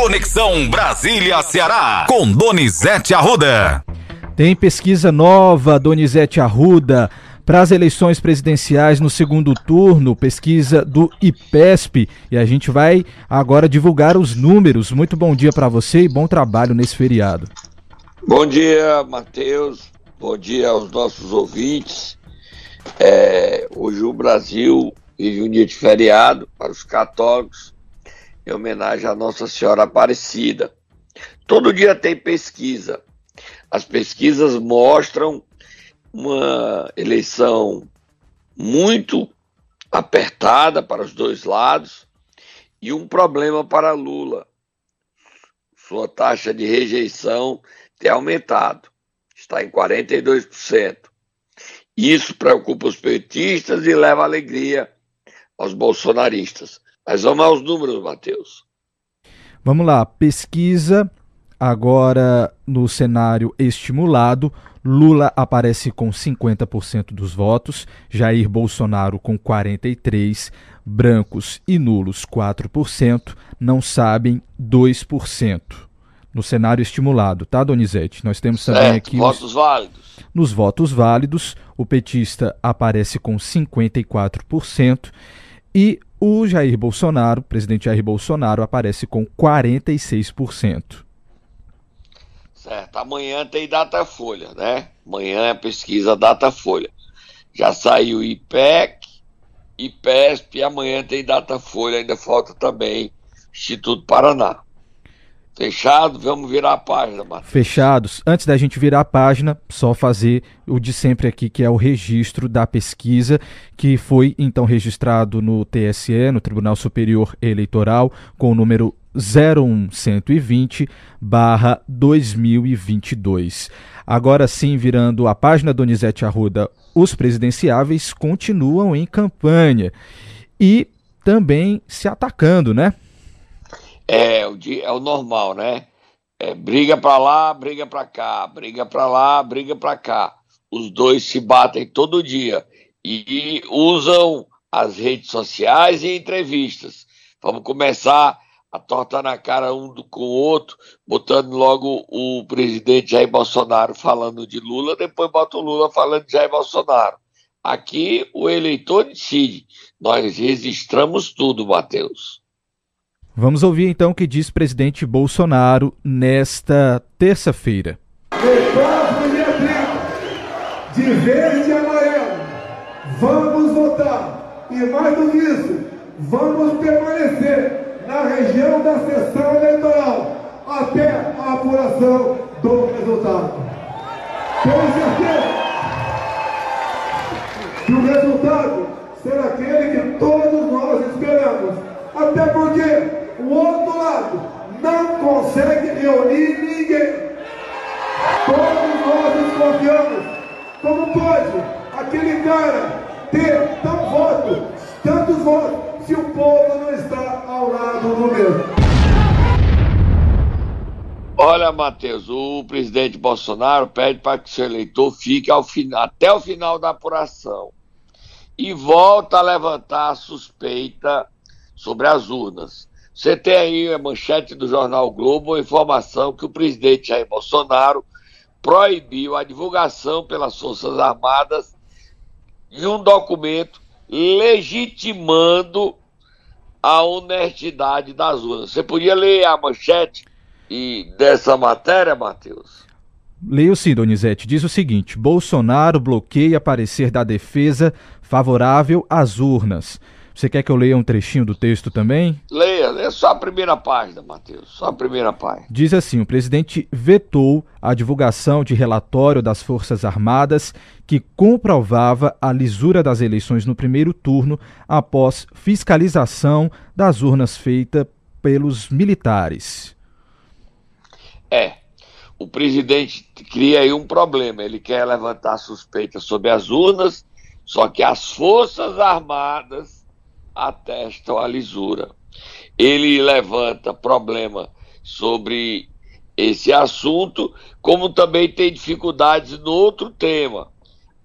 Conexão Brasília-Ceará, com Donizete Arruda. Tem pesquisa nova, Donizete Arruda, para as eleições presidenciais no segundo turno, pesquisa do IPESP, e a gente vai agora divulgar os números. Muito bom dia para você e bom trabalho nesse feriado. Bom dia, Matheus. Bom dia aos nossos ouvintes. É, hoje o Brasil vive um dia de feriado para os católicos, em homenagem à Nossa Senhora Aparecida. Todo dia tem pesquisa. As pesquisas mostram uma eleição muito apertada para os dois lados e um problema para Lula. Sua taxa de rejeição tem aumentado, está em 42%. Isso preocupa os petistas e leva alegria aos bolsonaristas. Mas vamos aos números, Matheus. Vamos lá, pesquisa agora no cenário estimulado. Lula aparece com 50% dos votos, Jair Bolsonaro com 43%, brancos e nulos 4%, não sabem 2%. No cenário estimulado, tá, Donizete? Nós temos também certo, aqui. Votos os... válidos. Nos votos válidos, o petista aparece com 54% e o Jair Bolsonaro, presidente Jair Bolsonaro, aparece com 46%. Certo, amanhã tem Datafolha, né? Amanhã é pesquisa Datafolha. Já saiu IPEC, IPESP, e amanhã tem Datafolha, ainda falta também Instituto Paraná. Fechado, vamos virar a página, Matheus. Fechados. Antes da gente virar a página, só fazer o de sempre aqui, que é o registro da pesquisa, que foi então registrado no TSE, no Tribunal Superior Eleitoral, com o número 01120 barra 2022. Agora sim, virando a página Donizete Arruda, os presidenciáveis continuam em campanha e também se atacando, né? É, o, é o normal, né? É, briga pra lá, briga pra cá, briga pra lá, briga pra cá. Os dois se batem todo dia e usam as redes sociais e entrevistas. Vamos começar a torta na cara um com o outro, botando logo o presidente Jair Bolsonaro falando de Lula, depois bota o Lula falando de Jair Bolsonaro. Aqui o eleitor decide. Nós registramos tudo, Matheus. Vamos ouvir então o que diz o presidente Bolsonaro nesta terça-feira. De verde e amarelo, vamos votar. E mais do que isso, vamos permanecer na região da sessão eleitoral até a apuração do resultado. Tenho certeza que o resultado será aquele que todos nós esperamos. Até porque o outro lado não consegue reunir ninguém. Todos nós desconfiamos. Como pode aquele cara ter tão voto, tantos votos, se o povo não está ao lado do mesmo? Olha, Matheus, o presidente Bolsonaro pede para que seu eleitor fique ao até o final da apuração e volta a levantar a suspeita sobre as urnas. Você tem aí a manchete do jornal Globo, a informação que o presidente Jair Bolsonaro proibiu a divulgação pelas Forças Armadas de um documento legitimando a honestidade das urnas. Você podia ler a manchete e dessa matéria, Matheus? Leio sim, Donizete. Diz o seguinte: Bolsonaro bloqueia parecer da defesa favorável às urnas. Você quer que eu leia um trechinho do texto também? Leia, leia só a primeira página, Matheus, só a primeira página. Diz assim: o presidente vetou a divulgação de relatório das Forças Armadas que comprovava a lisura das eleições no primeiro turno após fiscalização das urnas feita pelos militares. É, o presidente cria aí um problema. Ele quer levantar suspeitas sobre as urnas, só que as Forças Armadas atestam a lisura. Ele levanta problema sobre esse assunto, como também tem dificuldades no outro tema,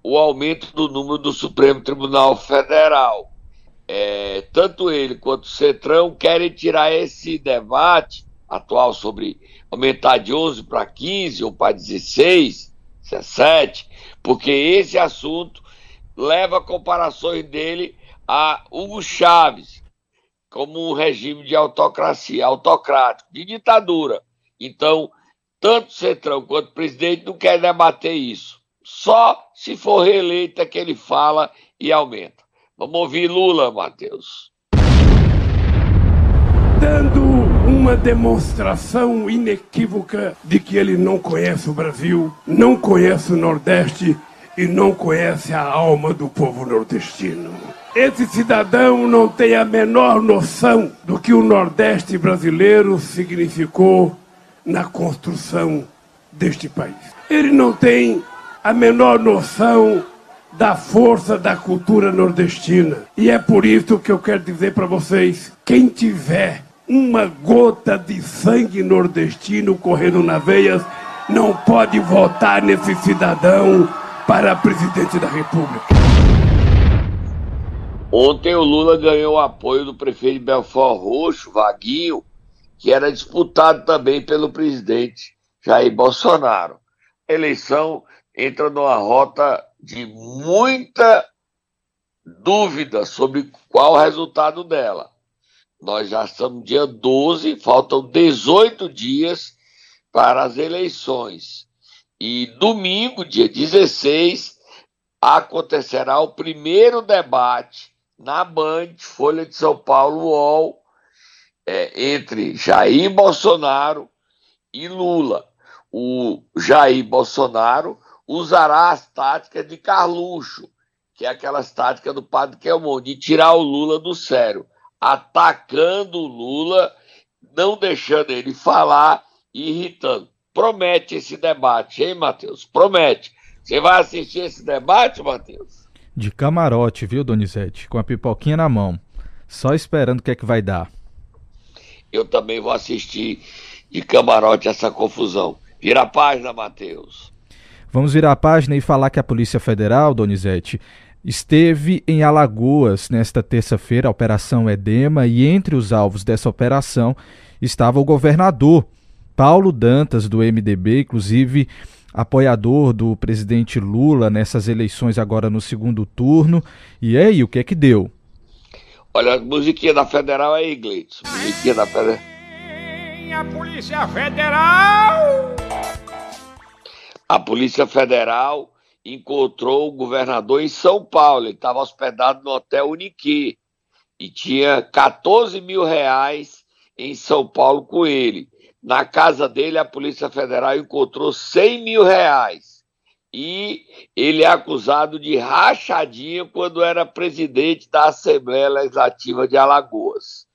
o aumento do número do Supremo Tribunal Federal. É, tanto ele quanto o Cetrão querem tirar esse debate atual sobre aumentar de 11 para 15 ou para 16, 17, porque esse assunto leva comparações dele a Hugo Chaves, como um regime de autocracia, autocrático, de ditadura. Então, tanto o Centrão quanto o presidente não quer debater isso. Só se for reeleito é que ele fala e aumenta. Vamos ouvir Lula, Matheus. Dando uma demonstração inequívoca de que ele não conhece o Brasil, não conhece o Nordeste e não conhece a alma do povo nordestino. Esse cidadão não tem a menor noção do que o Nordeste brasileiro significou na construção deste país. Ele não tem a menor noção da força da cultura nordestina. E é por isso que eu quero dizer para vocês: quem tiver uma gota de sangue nordestino correndo nas veias, não pode votar nesse cidadão para presidente da República. Ontem o Lula ganhou o apoio do prefeito Belfort Roxo, Vaguinho, que era disputado também pelo presidente Jair Bolsonaro. A eleição entra numa rota de muita dúvida sobre qual o resultado dela. Nós já estamos dia 12, faltam 18 dias para as eleições. E domingo, dia 16, acontecerá o primeiro debate na Band, Folha de São Paulo, UOL, é, entre Jair Bolsonaro e Lula. O Jair Bolsonaro usará as táticas de Carluxo, que é aquelas táticas do padre Kelmon, de tirar o Lula do sério, atacando o Lula, não deixando ele falar e irritando. Promete esse debate, hein, Matheus? Promete. Você vai assistir esse debate, Matheus? De camarote, viu, Donizete? Com a pipoquinha na mão. Só esperando o que é que vai dar. Eu também vou assistir de camarote essa confusão. Vira a página, Matheus. Vamos virar a página e falar que a Polícia Federal, Donizete, esteve em Alagoas nesta terça-feira, a Operação Edema, e entre os alvos dessa operação estava o governador Paulo Dantas, do MDB, inclusive apoiador do presidente Lula nessas eleições agora no segundo turno. E aí, o que é que deu? Olha, a musiquinha da Federal é inglês. Musiquinha da Federal. A Polícia Federal! A Polícia Federal encontrou o governador em São Paulo. Ele estava hospedado no Hotel Uniqui e tinha 14 mil reais em São Paulo com ele. Na casa dele, a Polícia Federal encontrou 100 mil reais. E ele é acusado de rachadinha quando era presidente da Assembleia Legislativa de Alagoas.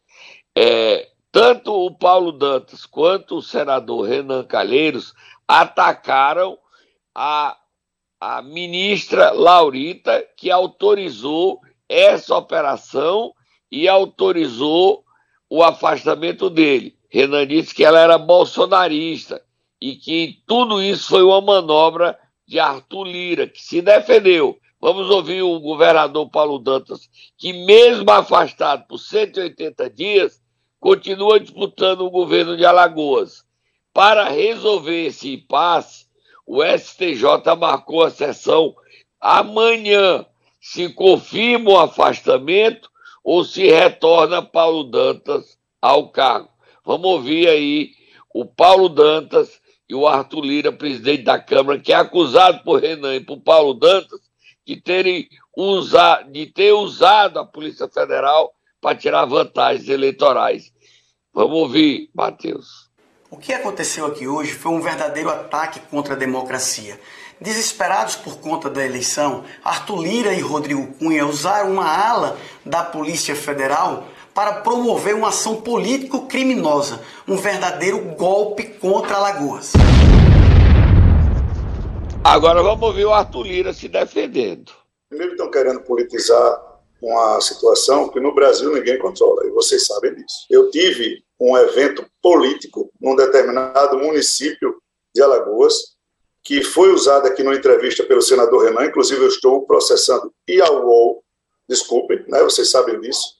É, tanto o Paulo Dantas quanto o senador Renan Calheiros atacaram a, a ministra Laurita, que autorizou essa operação e autorizou o afastamento dele. Renan disse que ela era bolsonarista e que tudo isso foi uma manobra de Arthur Lira, que se defendeu. Vamos ouvir o governador Paulo Dantas, que, mesmo afastado por 180 dias, continua disputando o governo de Alagoas. Para resolver esse impasse, o STJ marcou a sessão amanhã. Se confirma o afastamento ou se retorna Paulo Dantas ao cargo. Vamos ouvir aí o Paulo Dantas e o Arthur Lira, presidente da Câmara, que é acusado por Renan e por Paulo Dantas de terem usado, de ter usado a Polícia Federal para tirar vantagens eleitorais. Vamos ouvir, Matheus. O que aconteceu aqui hoje foi um verdadeiro ataque contra a democracia. Desesperados por conta da eleição, Arthur Lira e Rodrigo Cunha usaram uma ala da Polícia Federal para promover uma ação político-criminosa, um verdadeiro golpe contra Alagoas. Agora vamos ouvir o Arthur Lira se defendendo. Primeiro estão querendo politizar uma situação que no Brasil ninguém controla, e vocês sabem disso. Eu tive um evento político num determinado município de Alagoas, que foi usado aqui numa entrevista pelo senador Renan, inclusive eu estou processando e ao UOL, desculpem, né, vocês sabem disso,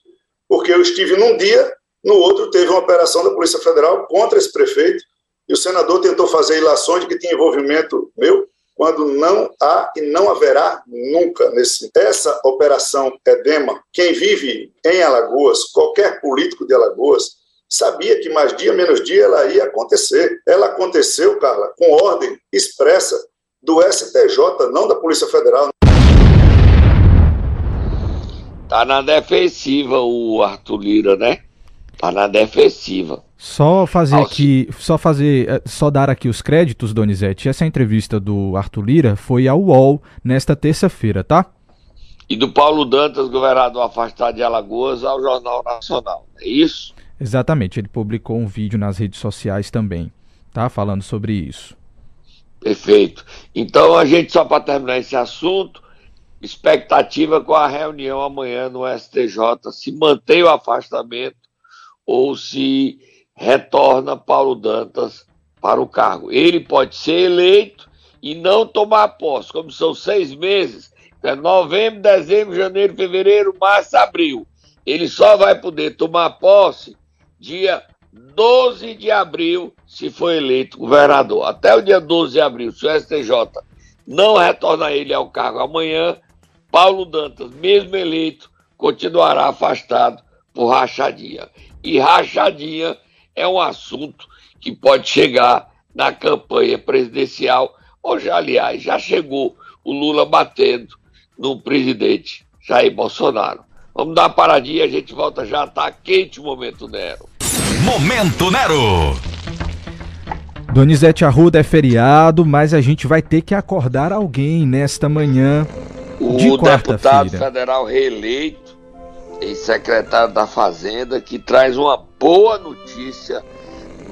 porque eu estive num dia No outro, teve uma operação da Polícia Federal contra esse prefeito, e o senador tentou fazer ilações de que tinha envolvimento meu, quando não há e não haverá nunca nesse. Essa operação Edema, quem vive em Alagoas, qualquer político de Alagoas, sabia que mais dia menos dia ela ia acontecer. Ela aconteceu, Carla, com ordem expressa do STJ, não da Polícia Federal. Tá na defensiva o Arthur Lira, né? Tá na defensiva. Só fazer aqui, só fazer, eh, só dar aqui os créditos, Donizete. Essa entrevista do Arthur Lira foi ao UOL nesta terça-feira, tá? E do Paulo Dantas, governador afastado de Alagoas, ao Jornal Nacional. É isso? Exatamente, ele publicou um vídeo nas redes sociais também, tá? Falando sobre isso. Perfeito. Então a gente, só para terminar esse assunto, expectativa com a reunião amanhã no STJ, se mantém o afastamento ou se retorna Paulo Dantas para o cargo. Ele pode ser eleito e não tomar posse, como são seis meses, é novembro, dezembro, janeiro, fevereiro, março, abril. Ele só vai poder tomar posse dia 12 de abril, se for eleito governador. Até o dia 12 de abril, se o STJ não retornar ele ao cargo amanhã, Paulo Dantas, mesmo eleito, continuará afastado por rachadinha. E rachadinha é um assunto que pode chegar na campanha presidencial, ou já, aliás, já chegou o Lula batendo no presidente Jair Bolsonaro. Vamos dar uma paradinha, a gente volta já, tá quente o Momento Nero. Momento Nero. Donizete Arruda é feriado, mas a gente vai ter que acordar alguém nesta manhã O deputado federal reeleito e secretário da Fazenda que traz uma boa notícia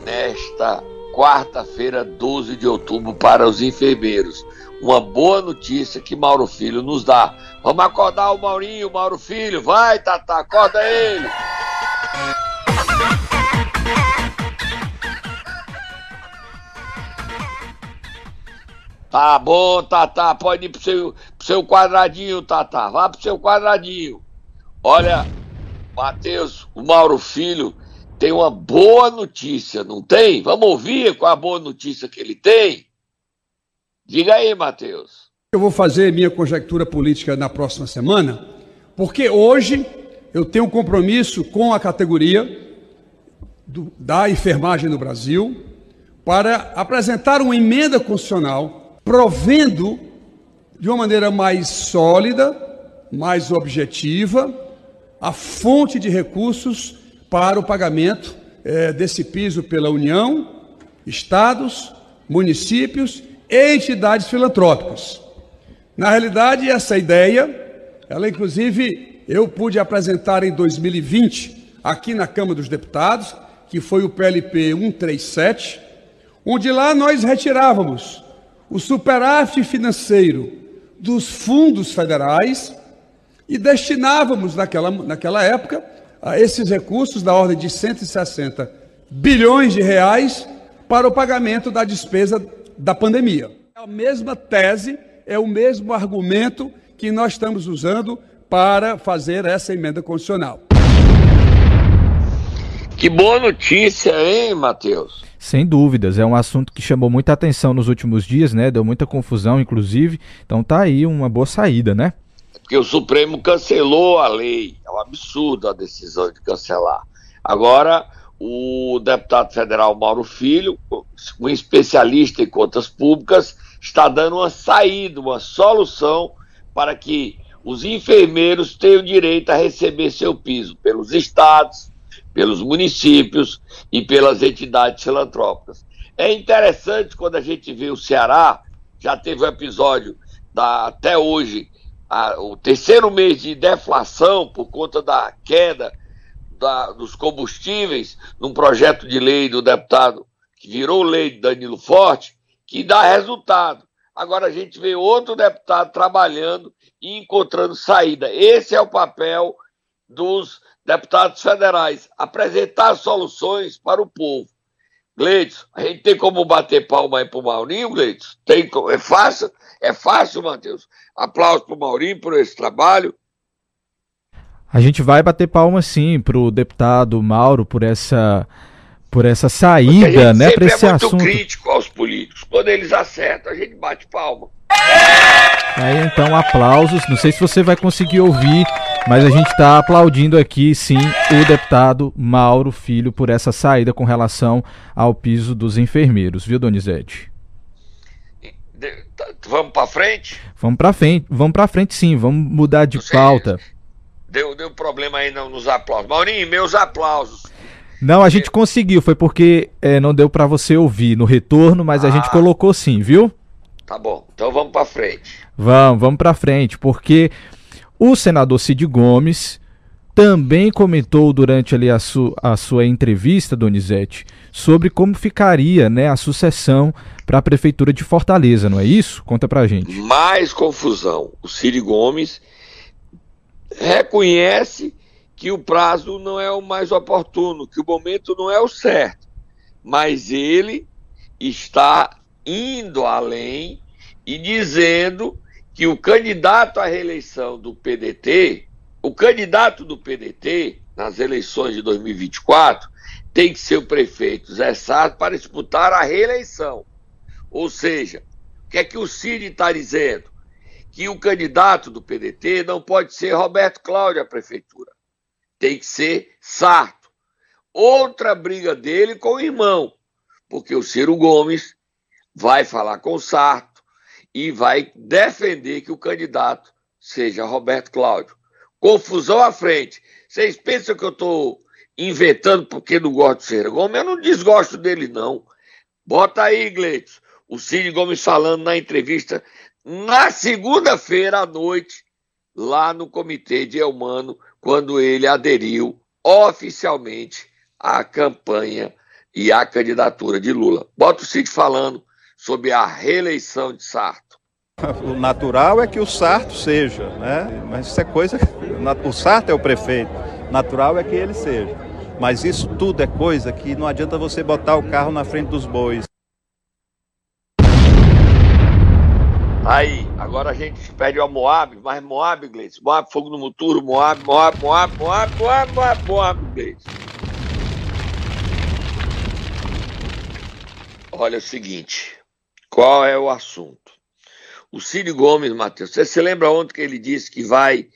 nesta quarta-feira, 12 de outubro, para os enfermeiros. Uma boa notícia que Mauro Filho nos dá. Vamos acordar o Maurinho, Mauro Filho. Vai, Tata, acorda ele. Tá bom, Tata, pode ir pro seu, pro seu quadradinho, Tata. Vá pro seu quadradinho. Olha, Matheus, o Mauro Filho tem uma boa notícia, não tem? Vamos ouvir qual a boa notícia que ele tem? Diga aí, Matheus. Eu vou fazer minha conjectura política na próxima semana, porque hoje eu tenho um compromisso com a categoria do, da enfermagem no Brasil para apresentar uma emenda constitucional provendo de uma maneira mais sólida, mais objetiva, a fonte de recursos para o pagamento é, desse piso pela União, estados, municípios e entidades filantrópicas. Na realidade, essa ideia, ela inclusive eu pude apresentar em 2020 aqui na Câmara dos Deputados, que foi o PLP 137, onde lá nós retirávamos o superávit financeiro dos fundos federais e destinávamos naquela, naquela época esses recursos da ordem de 160 bilhões de reais para o pagamento da despesa da pandemia. É a mesma tese, é o mesmo argumento que nós estamos usando para fazer essa emenda constitucional. Que boa notícia, hein, Matheus? Sem dúvidas, é um assunto que chamou muita atenção nos últimos dias, né? Deu muita confusão, inclusive. Então tá aí uma boa saída, né? Porque o Supremo cancelou a lei. É um absurdo a decisão de cancelar. Agora, o deputado federal Mauro Filho, um especialista em contas públicas, está dando uma saída, uma solução para que os enfermeiros tenham direito a receber seu piso pelos estados, pelos municípios e pelas entidades filantrópicas. É interessante quando a gente vê o Ceará, já teve um episódio da, até hoje, a, o terceiro mês de deflação por conta da queda da, dos combustíveis, num projeto de lei do deputado que virou lei de Danilo Forte, que dá resultado. Agora a gente vê outro deputado trabalhando e encontrando saída. Esse é o papel dos deputados federais, apresentar soluções para o povo. Gleitos, a gente tem como bater palma aí pro Maurinho, Gleitos? Tem, é fácil, é fácil, Matheus. Aplausos pro Maurinho por esse trabalho. A gente vai bater palma sim pro deputado Mauro por essa por essa saída, né, para esse é muito assunto. crítico aos políticos. Quando eles acertam, a gente bate palma. Aí então aplausos. Não sei se você vai conseguir ouvir, mas a gente está aplaudindo aqui sim o deputado Mauro Filho por essa saída com relação ao piso dos enfermeiros, viu, Donizete? Tá, vamos para frente? Vamos para frente, vamos para frente sim, vamos mudar de pauta. Deu, deu problema aí nos aplausos. Maurinho, meus aplausos. Não, a gente conseguiu, foi porque é, não deu para você ouvir no retorno, mas ah, a gente ah. colocou sim, viu? Tá bom, então vamos para frente. Vamos, vamos para frente, porque o senador Cid Gomes também comentou durante ali a, su a sua entrevista, Donizete, sobre como ficaria né, a sucessão para a Prefeitura de Fortaleza, não é isso? Conta pra gente. Mais confusão. O Cid Gomes reconhece que o prazo não é o mais oportuno, que o momento não é o certo, mas ele está indo além e dizendo que o candidato à reeleição do PDT, o candidato do PDT nas eleições de 2024 tem que ser o prefeito Zé Sarto para disputar a reeleição. Ou seja, o que é que o Cid está dizendo? Que o candidato do PDT não pode ser Roberto Cláudio à prefeitura. Tem que ser Sarto. Outra briga dele com o irmão, porque o Ciro Gomes vai falar com o Sarto e vai defender que o candidato seja Roberto Cláudio. Confusão à frente. Vocês pensam que eu estou inventando porque não gosto do Ciro Gomes? Eu não desgosto dele, não. Bota aí, Gleitos, o Cid Gomes falando na entrevista na segunda-feira à noite, lá no comitê de Elmano, quando ele aderiu oficialmente à campanha e à candidatura de Lula. Bota o Cid falando sobre a reeleição de Sarto. O natural é que o Sarto seja, né? Mas isso é coisa. O Sarto é o prefeito. Natural é que ele seja. Mas isso tudo é coisa que não adianta você botar o carro na frente dos bois. Aí, agora a gente pede ao Moab, mas Moab, Gleice, Moab, fogo no muturo, Moab, Moab, Moab, Moab, Moab, Moab, Moab, Gleice. Olha o seguinte, qual é o assunto? O Ciro Gomes, Matheus, você se lembra ontem que ele disse que vai,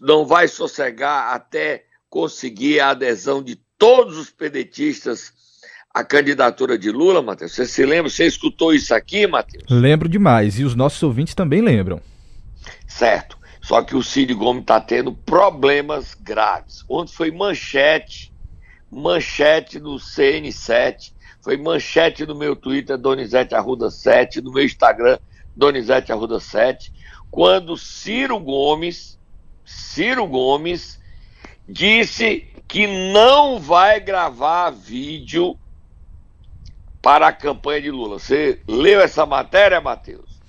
não vai sossegar até conseguir a adesão de todos os pedetistas à candidatura de Lula, Matheus? Você se lembra? Você escutou isso aqui, Matheus? Lembro demais, e os nossos ouvintes também lembram. Certo. Só que o Cid Gomes está tendo problemas graves. Ontem foi manchete, manchete do CN7, foi manchete no meu Twitter, Donizete Arruda 7, no meu Instagram, Donizete Arruda 7, quando Ciro Gomes, Ciro Gomes, disse que não vai gravar vídeo para a campanha de Lula. Você leu essa matéria, Matheus?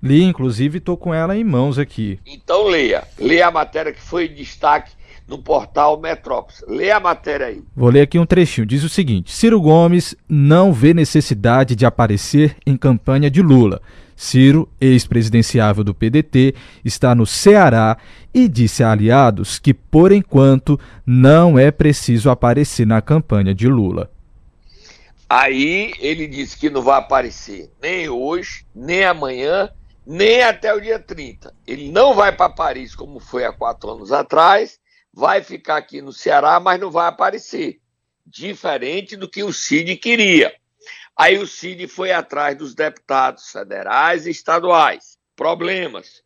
Li, inclusive estou com ela em mãos aqui. Então leia. Leia a matéria que foi destaque no portal Metrópolis. Lê a matéria aí. Vou ler aqui um trechinho. Diz o seguinte: Ciro Gomes não vê necessidade de aparecer em campanha de Lula. Ciro, ex-presidenciável do PDT, está no Ceará e disse a aliados que, por enquanto, não é preciso aparecer na campanha de Lula. Aí ele disse que não vai aparecer nem hoje, nem amanhã, nem até o dia 30. Ele não vai para Paris como foi há quatro anos atrás vai ficar aqui no Ceará, mas não vai aparecer. Diferente do que o Cid queria. Aí o Cid foi atrás dos deputados federais e estaduais. Problemas.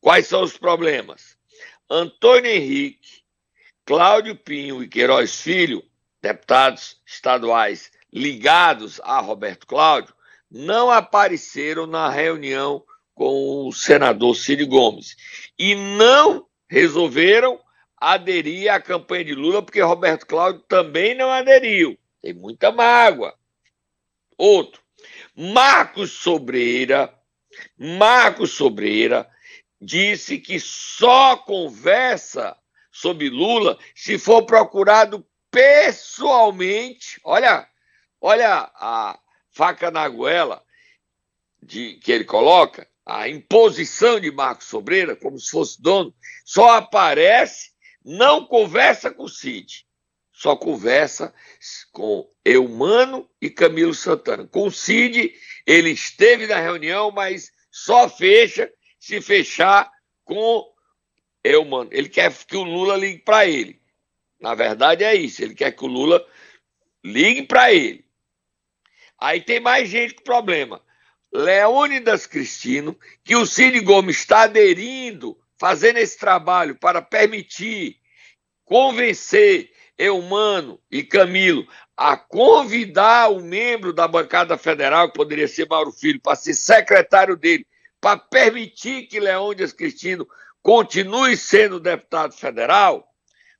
Quais são os problemas? Antônio Henrique, Cláudio Pinho e Queiroz Filho, deputados estaduais ligados a Roberto Cláudio, não apareceram na reunião com o senador Cid Gomes e não resolveram aderir à campanha de Lula, porque Roberto Cláudio também não aderiu. Tem muita mágoa. Outro, Marcos Sobreira, Marcos Sobreira disse que só conversa sobre Lula se for procurado pessoalmente. Olha, olha a faca na goela de, que ele coloca, a imposição de Marcos Sobreira, como se fosse dono, só aparece não conversa com o Cid, só conversa com Eumano e Camilo Santana. Com o Cid, ele esteve na reunião, mas só fecha se fechar com Eumano. Ele quer que o Lula ligue para ele. Na verdade é isso, ele quer que o Lula ligue para ele. Aí tem mais gente com problema. Leônidas Cristino, que o Cid Gomes está aderindo, fazendo esse trabalho para permitir, convencer Eumano e Camilo a convidar o membro da bancada federal, que poderia ser Mauro Filho, para ser secretário dele, para permitir que Leônidas Cristino continue sendo deputado federal?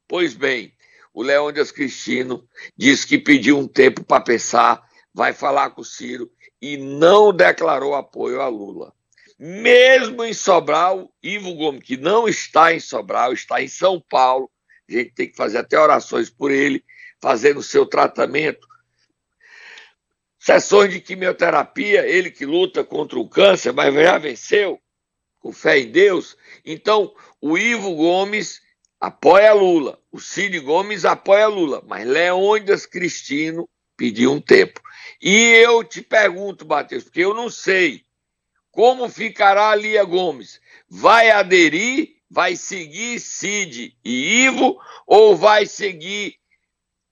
Pois bem, o Leônidas Cristino disse que pediu um tempo para pensar, vai falar com o Ciro e não declarou apoio a Lula. Mesmo em Sobral, Ivo Gomes, que não está em Sobral, está em São Paulo, a gente tem que fazer até orações por ele, fazendo o seu tratamento. Sessões de quimioterapia, ele que luta contra o câncer, mas já venceu, com fé em Deus. Então, o Ivo Gomes apoia Lula, o Cid Gomes apoia Lula, mas Leônidas Cristino pediu um tempo. E eu te pergunto, Matheus, porque eu não sei como ficará a Lia Gomes. Vai aderir, vai seguir Cid e Ivo, ou vai seguir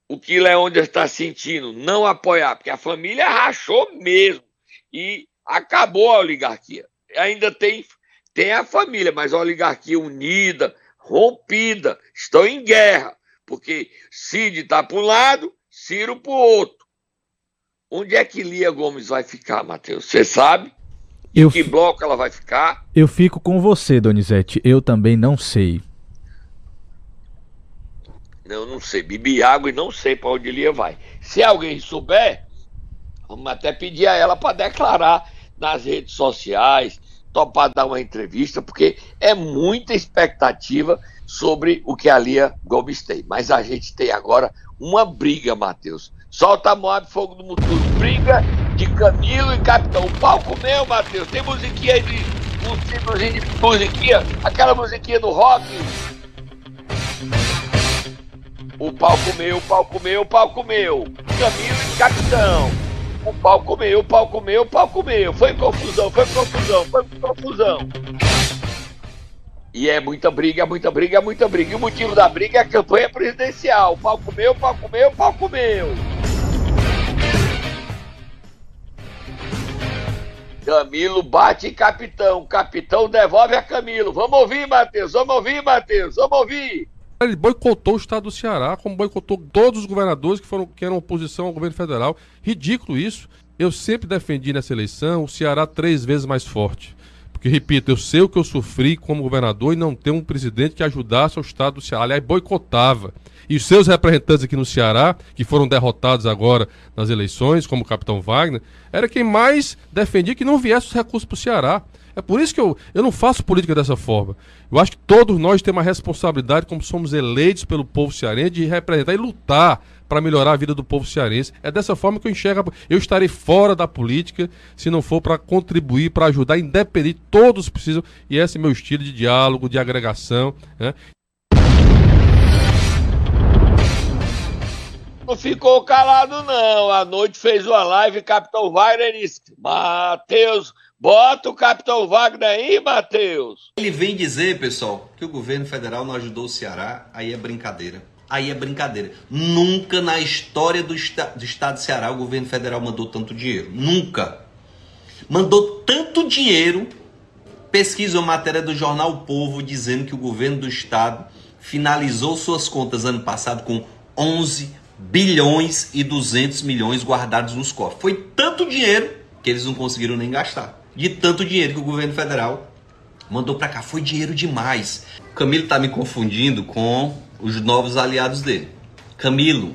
o que Leônidas está sentindo? Não apoiar, porque a família rachou mesmo e acabou a oligarquia. Ainda tem, tem a família, mas a oligarquia unida, rompida, estão em guerra, porque Cid está para um lado, Ciro para o outro. Onde é que Lia Gomes vai ficar, Matheus? Você sabe? Em eu que bloco ela vai ficar? Eu fico com você, Donizete. Eu também não sei. Eu não sei. Bebi água e não sei para onde Lia vai. Se alguém souber, vamos até pedir a ela para declarar nas redes sociais, topar dar uma entrevista, porque é muita expectativa sobre o que a Lia Gomes tem. Mas a gente tem agora uma briga, Matheus. Solta Moab Fogo do Muturo. Briga de Camilo e Capitão. O palco meu, Matheus. Tem musiquinha aí de. Um de musiquinha. Aquela musiquinha do rock. O palco meu, palco meu, palco meu. Camilo e Capitão. O palco meu, palco meu, palco meu. Foi confusão, foi confusão, foi confusão. E é muita briga, muita briga, muita briga. E o motivo da briga é a campanha presidencial. Palco meu, palco meu, palco meu. Camilo bate em capitão. Capitão devolve a Camilo. Vamos ouvir, Matheus. Vamos ouvir, Matheus. Vamos ouvir. Ele boicotou o estado do Ceará, como boicotou todos os governadores que, foram, que eram oposição ao governo federal. Ridículo isso. Eu sempre defendi nessa eleição o Ceará três vezes mais forte. Porque, repito, eu sei o que eu sofri como governador e não ter um presidente que ajudasse o Estado do Ceará. Aliás, boicotava. E os seus representantes aqui no Ceará, que foram derrotados agora nas eleições, como o capitão Wagner, era quem mais defendia que não viesse os recursos para o Ceará. É por isso que eu, eu não faço política dessa forma. Eu acho que todos nós temos uma responsabilidade, como somos eleitos pelo povo cearense, de representar e lutar para melhorar a vida do povo cearense. É dessa forma que eu enxergo. Eu estarei fora da política se não for para contribuir, para ajudar, independente. Todos precisam. E esse é meu estilo de diálogo, de agregação. Né? Não ficou calado, não. A noite fez uma live, Capitão Wagner disse: Matheus, bota o Capitão Wagner aí, Matheus. Ele vem dizer, pessoal, que o governo federal não ajudou o Ceará, aí é brincadeira aí é brincadeira. Nunca na história do, esta do estado de Ceará o governo federal mandou tanto dinheiro. Nunca. Mandou tanto dinheiro. Pesquisa uma matéria do jornal o Povo dizendo que o governo do estado finalizou suas contas ano passado com 11 bilhões e 200 milhões guardados nos cofres. Foi tanto dinheiro que eles não conseguiram nem gastar. De tanto dinheiro que o governo federal mandou para cá. Foi dinheiro demais. Camilo tá me confundindo com os novos aliados dele. Camilo,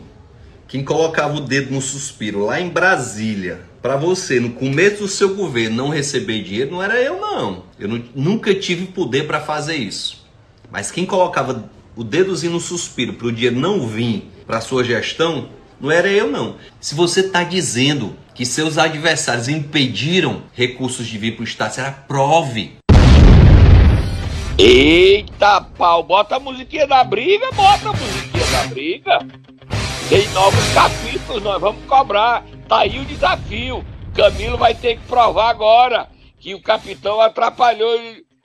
quem colocava o dedo no suspiro lá em Brasília para você no começo do seu governo não receber dinheiro não era eu não. Eu não, nunca tive poder para fazer isso. Mas quem colocava o dedozinho no suspiro para o dinheiro não vir para sua gestão não era eu não. Se você está dizendo que seus adversários impediram recursos de vir para o Estado, será prove. Eita pau, bota a musiquinha da briga, bota a musiquinha da briga. Tem novos capítulos, nós vamos cobrar. Tá aí o desafio. Camilo vai ter que provar agora que o capitão atrapalhou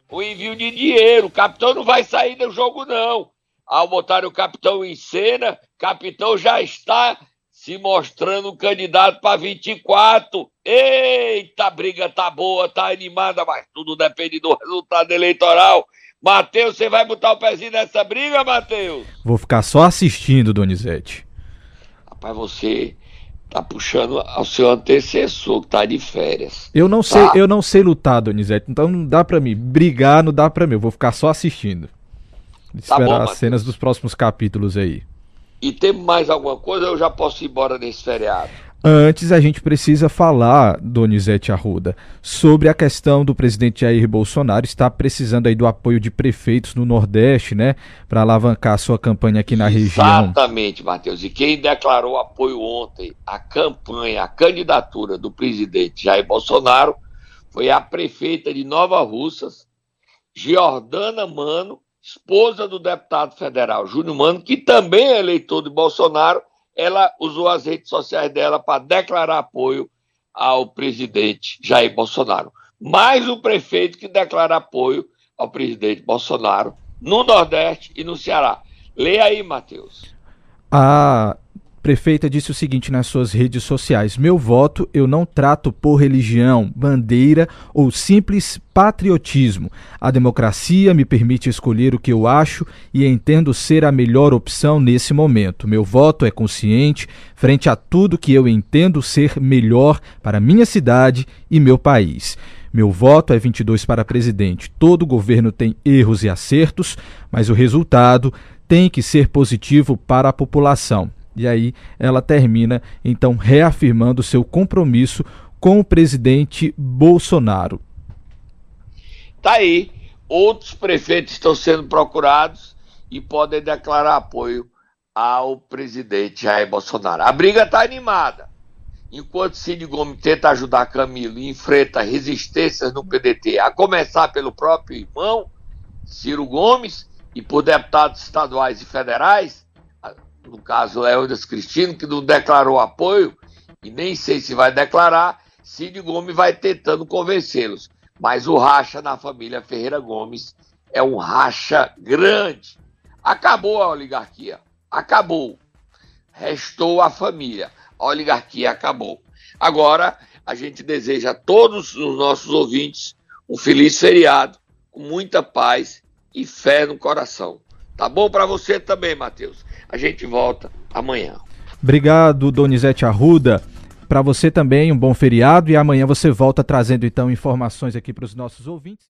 o envio de dinheiro. O capitão não vai sair do jogo, não. Ao botar o capitão em cena, capitão já está se mostrando candidato para 24. Eita, a briga tá boa, tá animada, mas tudo depende do resultado eleitoral. Matheus, você vai botar o pezinho nessa briga, Matheus? Vou ficar só assistindo, Donizete. Rapaz, você tá puxando ao seu antecessor que tá de férias. Eu não tá? sei, eu não sei lutar, Donizete, então não dá para mim brigar, não dá para mim. Eu vou ficar só assistindo. Tá Esperar bom, as cenas dos próximos capítulos aí. E tem mais alguma coisa ou eu já posso ir embora nesse feriado? Antes, a gente precisa falar, Donizete Arruda, sobre a questão do presidente Jair Bolsonaro estar precisando aí do apoio de prefeitos no Nordeste, né, para alavancar a sua campanha aqui na região. Exatamente, Matheus. E quem declarou apoio ontem à campanha, à candidatura do presidente Jair Bolsonaro foi a prefeita de Nova Russas, Giordana Mano, esposa do deputado federal Júnior Mano, que também é eleitor de Bolsonaro. Ela usou as redes sociais dela para declarar apoio ao presidente Jair Bolsonaro. Mais um prefeito que declara apoio ao presidente Bolsonaro no Nordeste e no Ceará. Leia aí, Matheus. A prefeita disse o seguinte nas suas redes sociais: Meu voto eu não trato por religião, bandeira ou simples patriotismo. A democracia me permite escolher o que eu acho e entendo ser a melhor opção nesse momento. Meu voto é consciente frente a tudo que eu entendo ser melhor para minha cidade e meu país. Meu voto é 22 para presidente. Todo governo tem erros e acertos, mas o resultado tem que ser positivo para a população. E aí ela termina então reafirmando seu compromisso com o presidente Bolsonaro. Tá aí. Outros prefeitos estão sendo procurados e podem declarar apoio ao presidente Jair Bolsonaro. A briga está animada. Enquanto Cid Gomes tenta ajudar Camilo e enfrenta resistências no PDT, a começar pelo próprio irmão, Ciro Gomes, e por deputados estaduais e federais, no caso Leônidas Cristino, que não declarou apoio, e nem sei se vai declarar, Cid Gomes vai tentando convencê-los. Mas o racha na família Ferreira Gomes é um racha grande. Acabou a oligarquia. Acabou. Restou a família. A oligarquia acabou. Agora, a gente deseja a todos os nossos ouvintes um feliz feriado, com muita paz e fé no coração. Tá bom para você também, Matheus? A gente volta amanhã. Obrigado, Donizete Arruda. Para você também, um bom feriado e amanhã você volta trazendo então informações aqui para os nossos ouvintes.